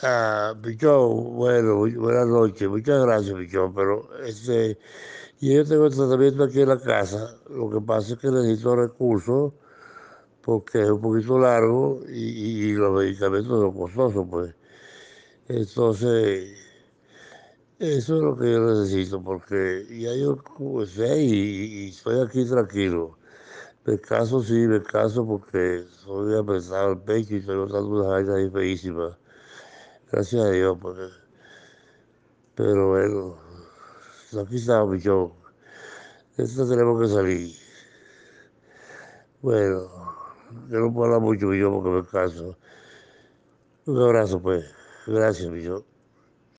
Ah, Pichón, bueno, buenas noches, muchas gracias, Pichón, pero este, yo tengo el tratamiento aquí en la casa, lo que pasa es que necesito recursos porque es un poquito largo y, y- los medicamentos son costosos, pues. Entonces, eso es lo que yo necesito, porque ya yo sé y, y estoy aquí tranquilo. Me caso, sí, me caso porque soy apretado el pecho y estoy notando unas vainas ahí feísimas. Gracias a Dios, porque, pero bueno, aquí estamos, Pichón. Esto tenemos que salir. Bueno, yo no puedo hablar mucho, Pichón, porque me caso. Un abrazo, pues. Gracias, Pichón.